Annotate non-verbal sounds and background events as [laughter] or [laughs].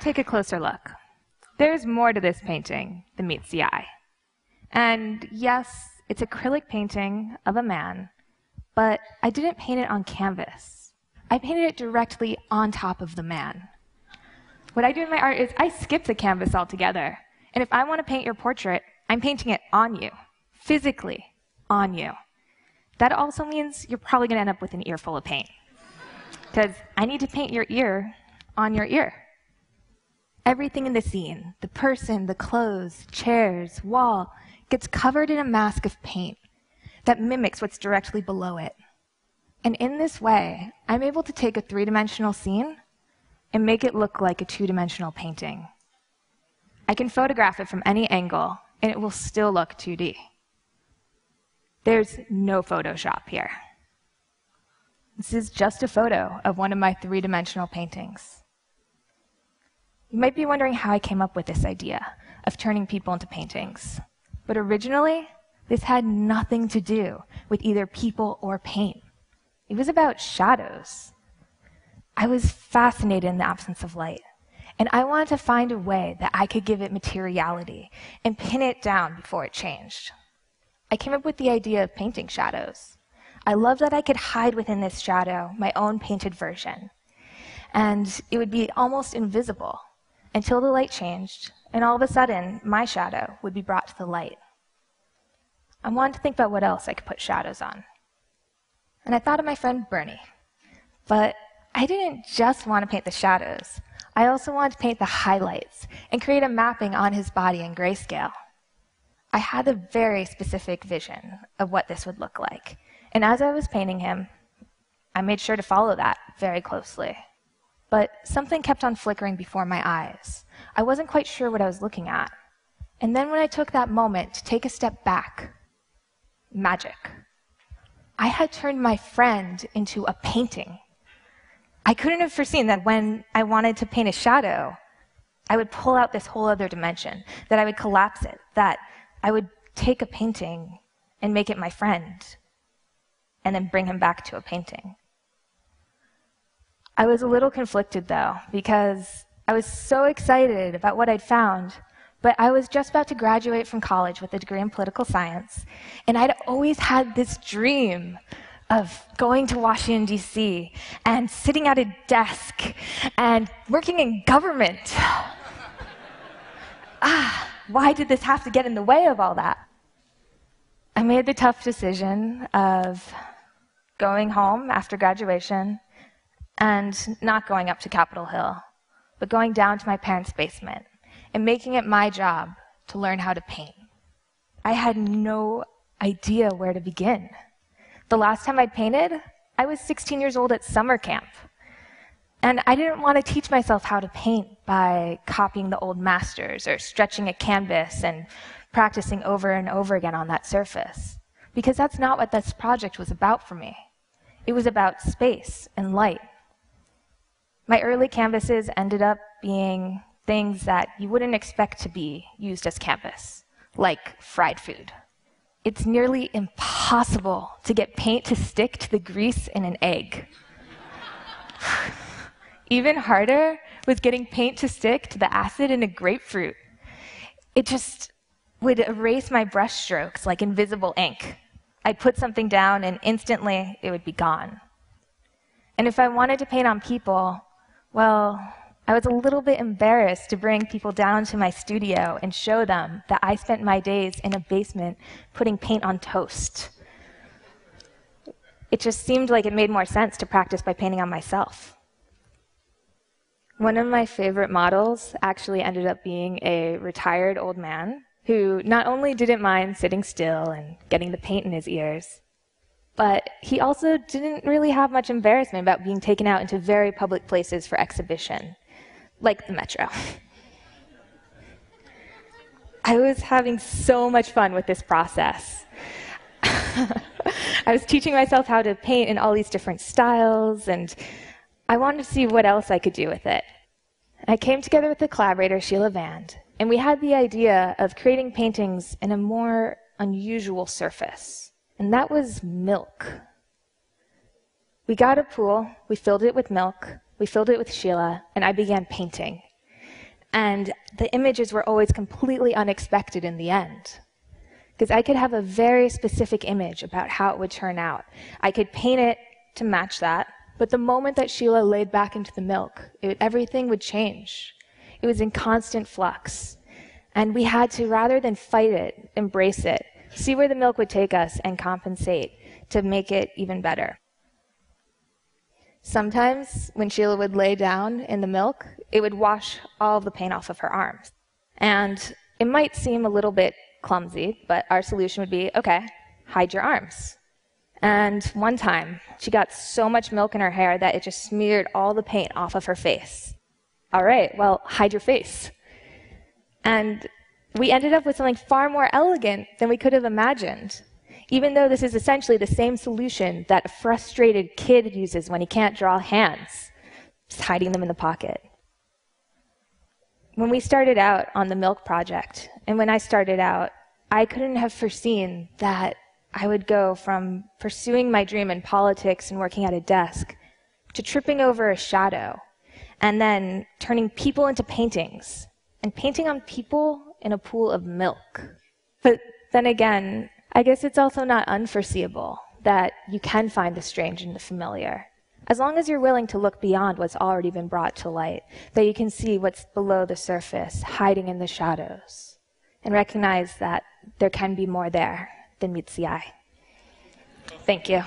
take a closer look. There's more to this painting than meets the eye. And yes, it's acrylic painting of a man, but I didn't paint it on canvas. I painted it directly on top of the man. What I do in my art is I skip the canvas altogether. And if I want to paint your portrait, I'm painting it on you, physically on you. That also means you're probably going to end up with an ear full of paint. Because I need to paint your ear on your ear. Everything in the scene, the person, the clothes, chairs, wall, gets covered in a mask of paint that mimics what's directly below it. And in this way, I'm able to take a three dimensional scene and make it look like a two dimensional painting. I can photograph it from any angle, and it will still look 2D. There's no Photoshop here. This is just a photo of one of my three dimensional paintings. You might be wondering how I came up with this idea of turning people into paintings. But originally, this had nothing to do with either people or paint. It was about shadows. I was fascinated in the absence of light. And I wanted to find a way that I could give it materiality and pin it down before it changed. I came up with the idea of painting shadows. I loved that I could hide within this shadow my own painted version. And it would be almost invisible until the light changed, and all of a sudden, my shadow would be brought to the light. I wanted to think about what else I could put shadows on. And I thought of my friend Bernie. But I didn't just want to paint the shadows. I also wanted to paint the highlights and create a mapping on his body in grayscale. I had a very specific vision of what this would look like. And as I was painting him, I made sure to follow that very closely. But something kept on flickering before my eyes. I wasn't quite sure what I was looking at. And then when I took that moment to take a step back, magic. I had turned my friend into a painting. I couldn't have foreseen that when I wanted to paint a shadow, I would pull out this whole other dimension, that I would collapse it, that I would take a painting and make it my friend, and then bring him back to a painting. I was a little conflicted though, because I was so excited about what I'd found, but I was just about to graduate from college with a degree in political science, and I'd always had this dream of going to Washington, D.C., and sitting at a desk and working in government. [laughs] ah, why did this have to get in the way of all that? I made the tough decision of going home after graduation and not going up to Capitol Hill, but going down to my parents' basement and making it my job to learn how to paint. I had no idea where to begin. The last time I'd painted, I was 16 years old at summer camp. And I didn't want to teach myself how to paint by copying the old masters or stretching a canvas and practicing over and over again on that surface. Because that's not what this project was about for me. It was about space and light. My early canvases ended up being things that you wouldn't expect to be used as canvas, like fried food. It's nearly impossible to get paint to stick to the grease in an egg. [laughs] Even harder was getting paint to stick to the acid in a grapefruit. It just would erase my brushstrokes like invisible ink. I'd put something down and instantly it would be gone. And if I wanted to paint on people, well, I was a little bit embarrassed to bring people down to my studio and show them that I spent my days in a basement putting paint on toast. It just seemed like it made more sense to practice by painting on myself. One of my favorite models actually ended up being a retired old man who not only didn't mind sitting still and getting the paint in his ears, but he also didn't really have much embarrassment about being taken out into very public places for exhibition like the metro. I was having so much fun with this process. [laughs] I was teaching myself how to paint in all these different styles, and I wanted to see what else I could do with it. I came together with the collaborator, Sheila Vand, and we had the idea of creating paintings in a more unusual surface, and that was milk. We got a pool, we filled it with milk, we filled it with Sheila, and I began painting. And the images were always completely unexpected in the end. Because I could have a very specific image about how it would turn out. I could paint it to match that, but the moment that Sheila laid back into the milk, it, everything would change. It was in constant flux. And we had to, rather than fight it, embrace it, see where the milk would take us, and compensate to make it even better. Sometimes, when Sheila would lay down in the milk, it would wash all the paint off of her arms. And it might seem a little bit clumsy, but our solution would be okay, hide your arms. And one time, she got so much milk in her hair that it just smeared all the paint off of her face. All right, well, hide your face. And we ended up with something far more elegant than we could have imagined even though this is essentially the same solution that a frustrated kid uses when he can't draw hands, just hiding them in the pocket. When we started out on the Milk Project, and when I started out, I couldn't have foreseen that I would go from pursuing my dream in politics and working at a desk to tripping over a shadow and then turning people into paintings and painting on people in a pool of milk. But then again, I guess it's also not unforeseeable that you can find the strange in the familiar. As long as you're willing to look beyond what's already been brought to light, that you can see what's below the surface, hiding in the shadows, and recognize that there can be more there than meets the eye. Thank you.